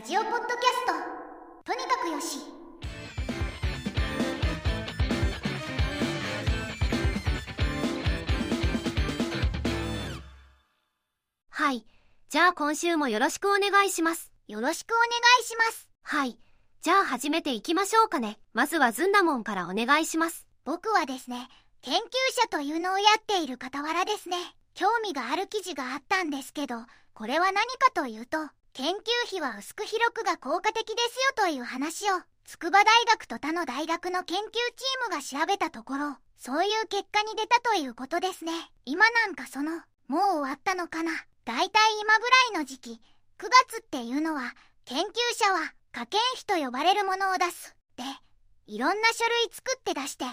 ラジオポッドキャストとにかくよしはい。じゃあ今週もよろしくお願いします。よろしくお願いしますはい。じゃあ始めていきましょうかね。まずはずんだもんからお願いします。僕はですね研究者というのをやっている傍らですね興味がある記事があったんですけどこれは何かというと研究費は薄く広くが効果的ですよという話を筑波大学と他の大学の研究チームが調べたところそういう結果に出たということですね。今なんかそのもう終わったのかな。だいたい今ぐらいの時期9月っていうのは研究者は科研費と呼ばれるものを出すでいろんな書類作って出してで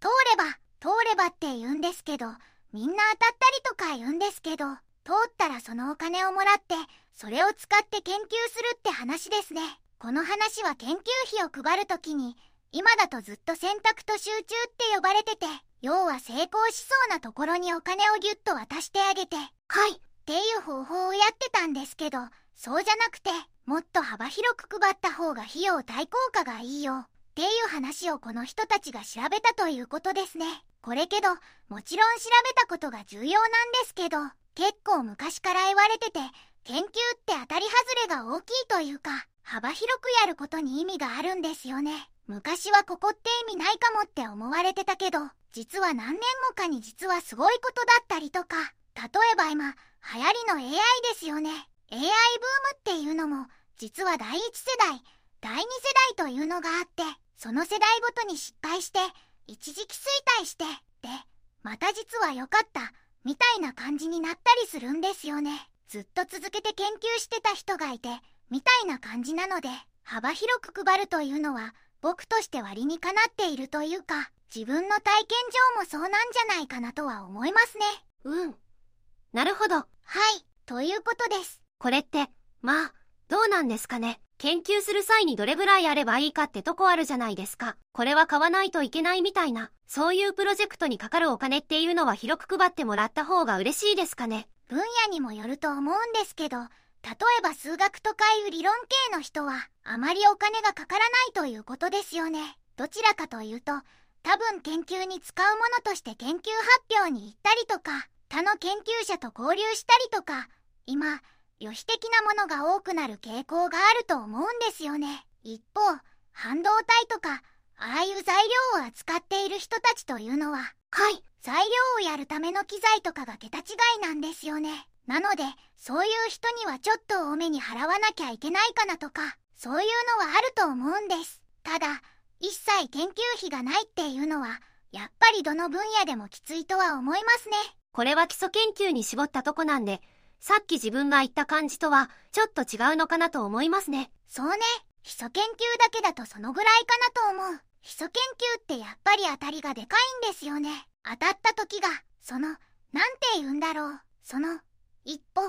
通れば通ればって言うんですけどみんな当たったりとか言うんですけど通ったらそのお金をもらってそれを使って研究するって話ですねこの話は研究費を配るときに今だとずっと選択と集中って呼ばれてて要は成功しそうなところにお金をギュッと渡してあげてはい。っていう方法をやってたんですけどそうじゃなくてもっと幅広く配った方が費用対効果がいいよっていう話をこの人たちが調べたということですねこれけどもちろん調べたことが重要なんですけど結構昔から言われてて研究って当たり外れが大きいというか幅広くやることに意味があるんですよね。昔はここって意味ないかもって思われてたけど実は何年後かに実はすごいことだったりとか例えば今流行りの AI ですよね。AI ブームっていうのも実は第一世代第二世代というのがあってその世代ごとに失敗して一時期衰退してでまた実は良かったみたいな感じになったりするんですよね。ずっと続けて研究してた人がいてみたいな感じなので幅広く配るというのは僕として割にかなっているというか自分の体験上もそうなんじゃないかなとは思いますねうん。なるほど。はいということですこれって、まあ、どうなんですかね。研究する際にどれぐらいあればいいかってとこあるじゃないですか。これは買わないといけないみたいな。そういうプロジェクトにかかるお金っていうのは広く配ってもらった方が嬉しいですかね。分野にもよると思うんですけど例えば数学とかいう理論系の人はあまりお金がかからないということですよね。どちらかというと多分研究に使うものとして研究発表に行ったりとか他の研究者と交流したりとか今旅費的なものが多くなる傾向があると思うんですよね。一方半導体とかああいう材料を扱っている人たちというのははい。材料をやるための機材とかが桁違いなんですよね。なので、そういう人にはちょっと多めに払わなきゃいけないかなとか、そういうのはあると思うんです。ただ、一切研究費がないっていうのは、やっぱりどの分野でもきついとは思いますね。これは基礎研究に絞ったとこなんで、さっき自分が言った感じとは、ちょっと違うのかなと思いますね。そうね、基礎研究だけだとそのぐらいかなと思う。基礎研究ってやっぱり当たりがでかいんですよね。当たった時が、その、なんて言うんだろう。その、一歩、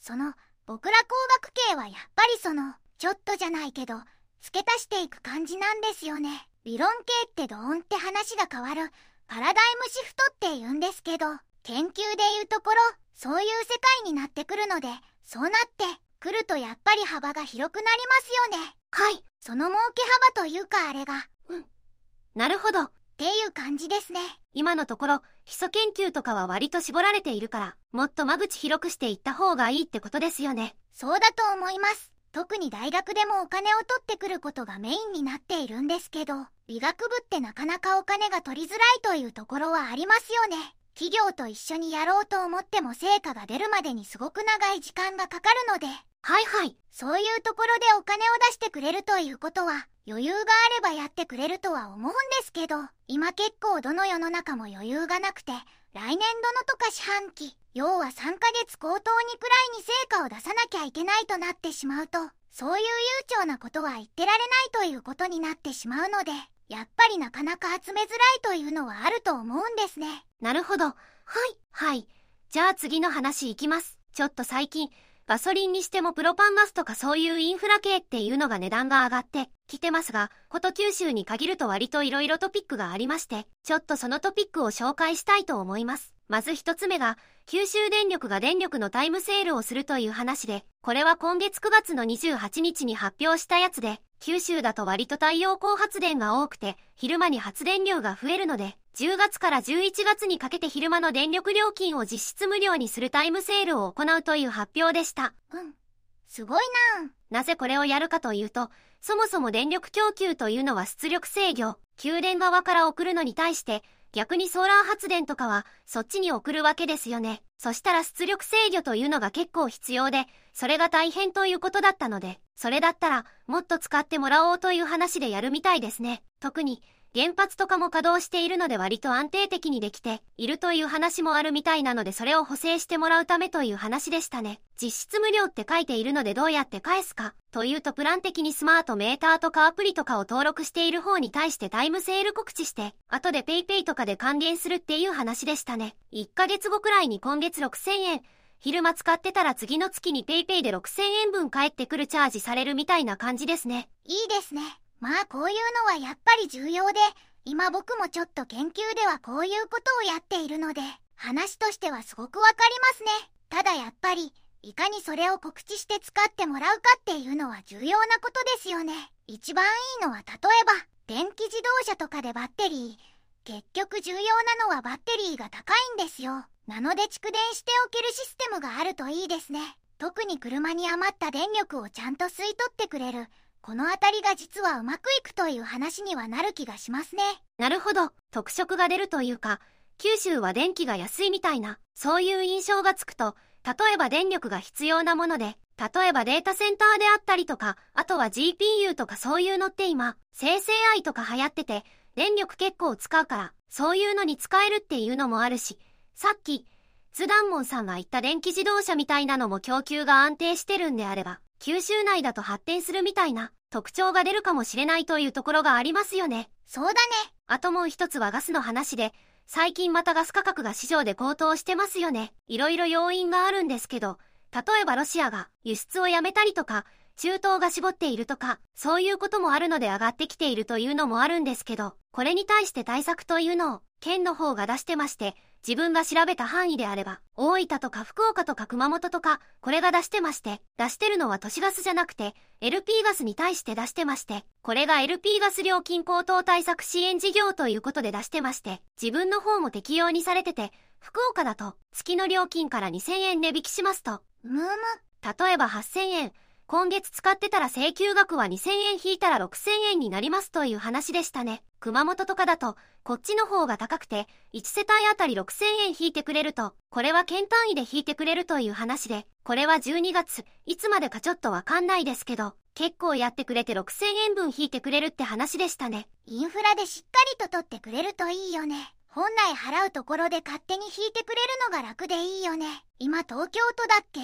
その、僕ら工学系はやっぱりその、ちょっとじゃないけど、付け足していく感じなんですよね。理論系ってドーンって話が変わる、パラダイムシフトって言うんですけど、研究でいうところ、そういう世界になってくるので、そうなってくるとやっぱり幅が広くなりますよね。はい。その儲け幅というかあれが、なるほど。っていう感じですね。今のところ、基礎研究とかは割と絞られているから、もっと間口広くしていった方がいいってことですよね。そうだと思います。特に大学でもお金を取ってくることがメインになっているんですけど、理学部ってなかなかお金が取りづらいというところはありますよね。企業と一緒にやろうと思っても成果が出るまでにすごく長い時間がかかるので、はいはい。そういうところでお金を出してくれるということは、余裕があればやってくれるとは思うんですけど、今結構どの世の中も余裕がなくて、来年度のとか四半期、要は3ヶ月高等にくらいに成果を出さなきゃいけないとなってしまうと、そういう悠長なことは言ってられないということになってしまうので、やっぱりなかなか集めづらいというのはあると思うんですね。なるほど。はい。はい。じゃあ次の話いきます。ちょっと最近、ガソリンにしてもプロパンガスとかそういうインフラ系っていうのが値段が上がってきてますが、こと九州に限ると割と色々トピックがありまして、ちょっとそのトピックを紹介したいと思います。まず一つ目が、九州電力が電力のタイムセールをするという話で、これは今月9月の28日に発表したやつで、九州だと割と太陽光発電が多くて、昼間に発電量が増えるので、10月から11月にかけて昼間の電力料金を実質無料にするタイムセールを行うという発表でした。うん。すごいななぜこれをやるかというと、そもそも電力供給というのは出力制御、給電側から送るのに対して、逆にソーラー発電とかはそっちに送るわけですよね。そしたら出力制御というのが結構必要で、それが大変ということだったので、それだったらもっと使ってもらおうという話でやるみたいですね。特に原発とかも稼働しているので割と安定的にできているという話もあるみたいなのでそれを補正してもらうためという話でしたね。実質無料って書いているのでどうやって返すかというとプラン的にスマートメーターとかアプリとかを登録している方に対してタイムセール告知して後で PayPay とかで還元するっていう話でしたね。1ヶ月後くらいに今月6000円昼間使ってたら次の月に PayPay で6000円分返ってくるチャージされるみたいな感じですね。いいですね。まあこういうのはやっぱり重要で、今僕もちょっと研究ではこういうことをやっているので、話としてはすごくわかりますね。ただやっぱり、いかにそれを告知して使ってもらうかっていうのは重要なことですよね。一番いいのは例えば、電気自動車とかでバッテリー。結局重要なのはバッテリーが高いんですよ。なので蓄電しておけるシステムがあるといいですね。特に車に余った電力をちゃんと吸い取ってくれるこの辺りが実はうまくいくという話にはなる気がしますね。なるほど。特色が出るというか、九州は電気が安いみたいな、そういう印象がつくと、例えば電力が必要なもので、例えばデータセンターであったりとか、あとは GPU とかそういうのって今、生成 AI とか流行ってて、電力結構使うから、そういうのに使えるっていうのもあるし、さっき、ズダンモンさんが言った電気自動車みたいなのも供給が安定してるんであれば、九州内だと発展するみたいな特徴が出るかもしれないというところがありますよね。そうだね。あともう一つはガスの話で、最近またガス価格が市場で高騰してますよね。いろいろ要因があるんですけど、例えばロシアが輸出をやめたりとか、中東が絞っているとか、そういうこともあるので上がってきているというのもあるんですけど、これに対して対策というのを、県の方が出してまして、自分が調べた範囲であれば、大分とか福岡とか熊本とか、これが出してまして、出してるのは都市ガスじゃなくて、LP ガスに対して出してまして、これが LP ガス料金高騰対策支援事業ということで出してまして、自分の方も適用にされてて、福岡だと、月の料金から2000円値引きしますと、むむ。例えば8000円、今月使ってたら請求額は2000円引いたら6000円になりますという話でしたね。熊本とかだと、こっちの方が高くて、1世帯あたり6000円引いてくれると、これは県単位で引いてくれるという話で、これは12月、いつまでかちょっとわかんないですけど、結構やってくれて6000円分引いてくれるって話でしたね。インフラでしっかりと取ってくれるといいよね。本来払うところで勝手に引いてくれるのが楽でいいよね。今東京都だっけ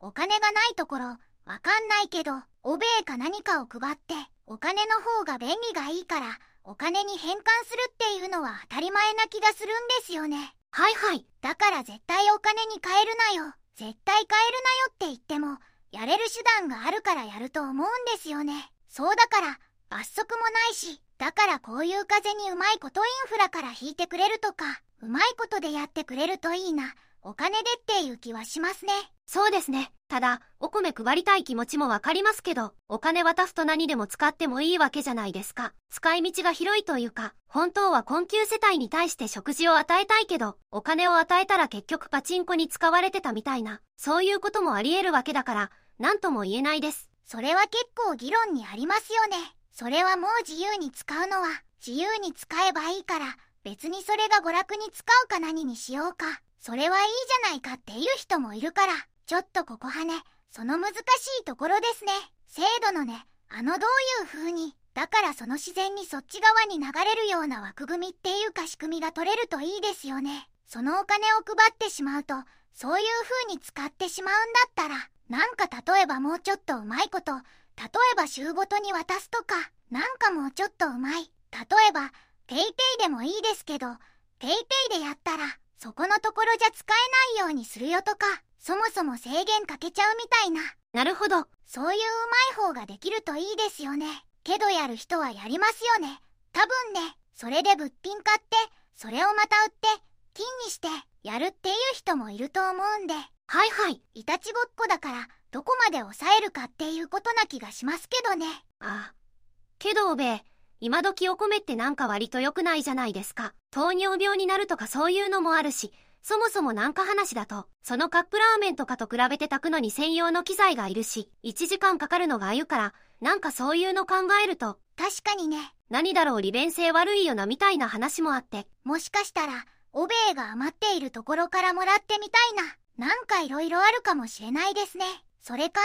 お金がないところ、わかんないけど、おべえか何かを配って、お金の方が便利がいいから、お金に変換するっていうのは当たり前な気がするんですよね。はいはい。だから絶対お金に変えるなよ。絶対変えるなよって言っても、やれる手段があるからやると思うんですよね。そうだから、罰則もないし、だからこういう風にうまいことインフラから引いてくれるとか、うまいことでやってくれるといいな。お金でっていう気はしますね。そうですね。ただ、お米配りたい気持ちもわかりますけど、お金渡すと何でも使ってもいいわけじゃないですか。使い道が広いというか、本当は困窮世帯に対して食事を与えたいけど、お金を与えたら結局パチンコに使われてたみたいな、そういうこともあり得るわけだから、何とも言えないです。それは結構議論にありますよね。それはもう自由に使うのは、自由に使えばいいから、別にそれが娯楽に使うか何にしようか。それはいいじゃないかっていう人もいるから、ちょっとここはね、その難しいところですね。制度のね、あのどういう風に、だからその自然にそっち側に流れるような枠組みっていうか仕組みが取れるといいですよね。そのお金を配ってしまうと、そういう風に使ってしまうんだったら、なんか例えばもうちょっとうまいこと、例えば週ごとに渡すとか、なんかもうちょっとうまい。例えば、ペイペイでもいいですけど、ペイペイでやったら、そこのところじゃ使えないようにするよとか、そもそも制限かけちゃうみたいな。なるほど。そういううまい方ができるといいですよね。けどやる人はやりますよね。多分ね、それで物品買って、それをまた売って、金にしてやるっていう人もいると思うんで、はいはい。いたちごっこだからどこまで抑えるかっていうことな気がしますけどね。あ、けどおべえ、今時お米ってなんか割と良くないじゃないですか。糖尿病になるとかそういうのもあるし、そもそもなんか話だと、そのカップラーメンとかと比べて炊くのに専用の機材がいるし、1時間かかるのがあゆから、なんかそういうの考えると、確かにね。何だろう利便性悪いよなみたいな話もあって、もしかしたら、おべえが余っているところからもらってみたいな。なんかいろいろあるかもしれないですね。それか、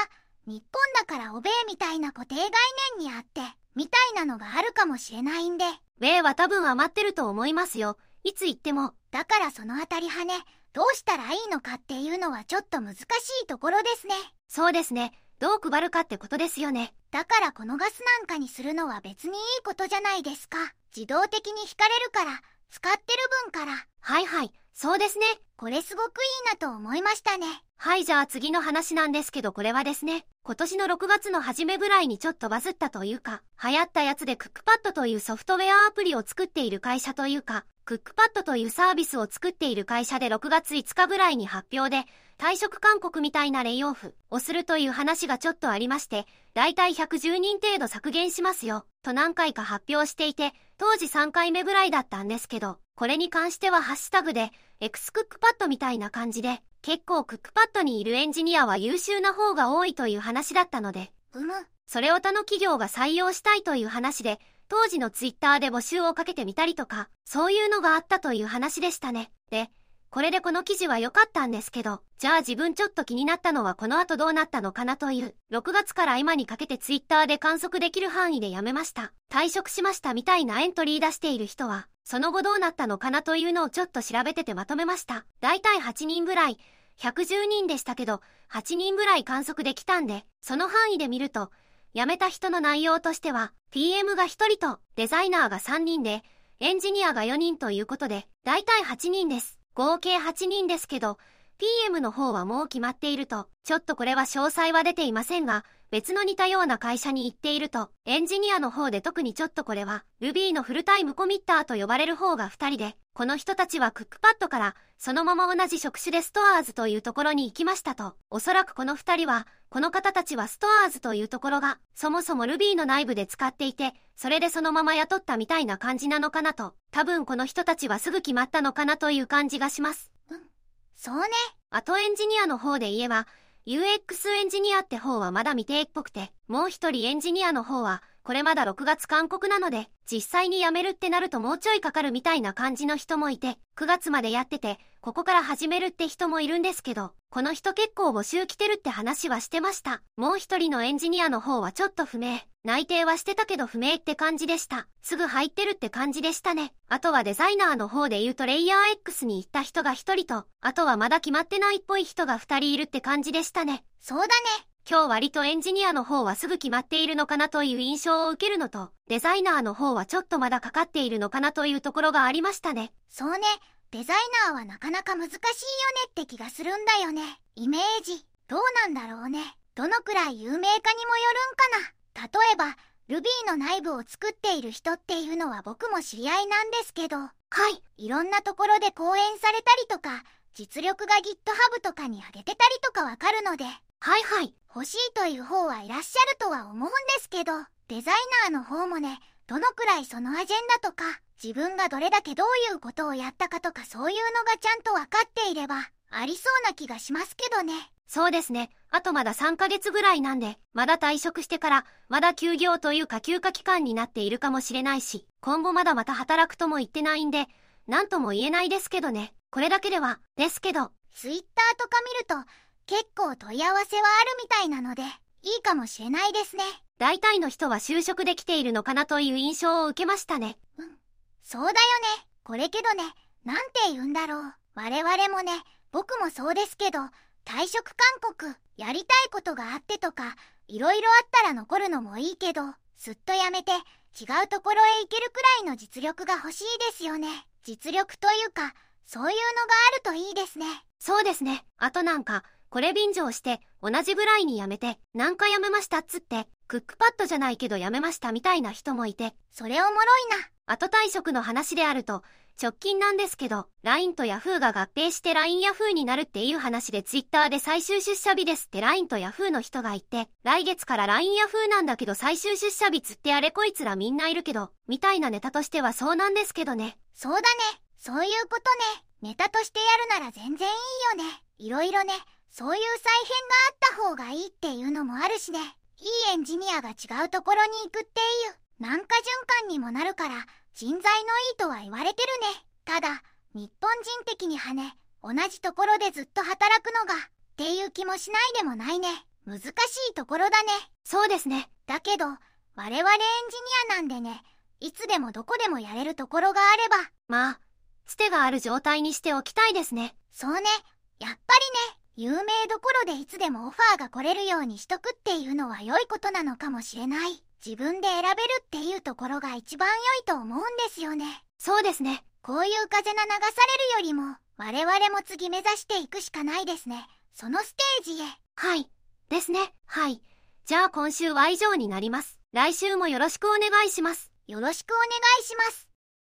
日本だからおべえみたいな固定概念にあって、みたいなのがあるかもしれないんで。米は多分余ってると思いますよ。いつ言っても、だからそのあたりはね、どうしたらいいのかっていうのはちょっと難しいところですね。そうですね。どう配るかってことですよね。だからこのガスなんかにするのは別にいいことじゃないですか。自動的に引かれるから、使ってる分から。はいはい、そうですね。これすごくいいなと思いましたね。はいじゃあ次の話なんですけどこれはですね、今年の6月の初めぐらいにちょっとバズったというか、流行ったやつでクックパッドというソフトウェアアプリを作っている会社というか、クックパッドというサービスを作っている会社で6月5日ぐらいに発表で、退職勧告みたいなレイオフをするという話がちょっとありまして、だいたい110人程度削減しますよ、と何回か発表していて、当時3回目ぐらいだったんですけど、これに関してはハッシュタグで、エクスクックパッドみたいな感じで、結構クックパッドにいるエンジニアは優秀な方が多いという話だったので、うむ。それを他の企業が採用したいという話で、当時のツイッターで募集をかけてみたりとか、そういうのがあったという話でしたね。で、これでこの記事は良かったんですけど、じゃあ自分ちょっと気になったのはこの後どうなったのかなという、6月から今にかけてツイッターで観測できる範囲でやめました。退職しましたみたいなエントリー出している人は、その後どうなったのかなというのをちょっと調べててまとめました。だいたい8人ぐらい、110人でしたけど、8人ぐらい観測できたんで、その範囲で見ると、辞めた人の内容としては、PM が1人と、デザイナーが3人で、エンジニアが4人ということで、だいたい8人です。合計8人ですけど、PM の方はもう決まっていると、ちょっとこれは詳細は出ていませんが、別の似たような会社に行っていると、エンジニアの方で特にちょっとこれは、Ruby のフルタイムコミッターと呼ばれる方が2人で、この人たちはクックパッドから、そのまま同じ職種でストアーズというところに行きましたと、おそらくこの2人は、この方たちはストアーズというところが、そもそも Ruby の内部で使っていて、それでそのまま雇ったみたいな感じなのかなと、多分この人たちはすぐ決まったのかなという感じがします。そうね。あとエンジニアの方で言えば、UX エンジニアって方はまだ未定っぽくて、もう一人エンジニアの方は、これまだ6月勧告なので、実際に辞めるってなるともうちょいかかるみたいな感じの人もいて、9月までやってて、ここから始めるって人もいるんですけど、この人結構募集来てるって話はしてました。もう一人のエンジニアの方はちょっと不明。内定はしてたけど不明って感じでした。すぐ入ってるって感じでしたね。あとはデザイナーの方で言うとレイヤー X に行った人が一人と、あとはまだ決まってないっぽい人が二人いるって感じでしたね。そうだね。今日割とエンジニアの方はすぐ決まっているのかなという印象を受けるのと、デザイナーの方はちょっとまだかかっているのかなというところがありましたね。そうね。デザイナーはなかなか難しいよねって気がするんだよね。イメージ。どうなんだろうね。どのくらい有名かにもよるんかな。例えば、Ruby の内部を作っている人っていうのは僕も知り合いなんですけど、はい。いろんなところで講演されたりとか、実力が GitHub とかに上げてたりとかわかるので、はいはい。欲しいという方はいらっしゃるとは思うんですけど、デザイナーの方もね、どのくらいそのアジェンダとか、自分がどれだけどういうことをやったかとかそういうのがちゃんとわかっていれば、ありそうな気がしますけどね。そうですね。あとまだ3ヶ月ぐらいなんで、まだ退職してから、まだ休業というか休暇期間になっているかもしれないし、今後まだまた働くとも言ってないんで、なんとも言えないですけどね。これだけでは、ですけど、Twitter とか見ると、結構問い合わせはあるみたいなので、いいかもしれないですね。大体の人は就職できているのかなという印象を受けましたね。そうだよね。これけどね、なんて言うんだろう。我々もね、僕もそうですけど、退職勧告、やりたいことがあってとか、いろいろあったら残るのもいいけど、すっとやめて、違うところへ行けるくらいの実力が欲しいですよね。実力というか、そういうのがあるといいですね。そうですね。あとなんか、これ便乗して、同じぐらいに辞めて、なんか辞めましたっつって、クックパッドじゃないけど辞めましたみたいな人もいて、それおもろいな。後退職の話であると、直近なんですけど、LINE と Yahoo が合併して LINE Yahoo になるっていう話で Twitter で最終出社日ですって LINE と Yahoo の人がいて、来月から LINE Yahoo なんだけど最終出社日つってあれこいつらみんないるけど、みたいなネタとしてはそうなんですけどね。そうだね。そういうことね。ネタとしてやるなら全然いいよね。いろいろね、そういう再編があった方がいいっていうのもあるしね。いいエンジニアが違うところに行くっていう、なんか循環にもなるから、人材のいいとは言われてるね。ただ、日本人的に跳ね、同じところでずっと働くのが、っていう気もしないでもないね。難しいところだね。そうですね。だけど、我々エンジニアなんでね、いつでもどこでもやれるところがあれば。まあ、つてがある状態にしておきたいですね。そうね。やっぱりね、有名どころでいつでもオファーが来れるようにしとくっていうのは良いことなのかもしれない。自分で選べるっていうところが一番良いと思うんですよね。そうですね。こういう風が流されるよりも、我々も次目指していくしかないですね。そのステージへ。はい。ですね。はい。じゃあ今週は以上になります。来週もよろしくお願いします。よろしくお願いします。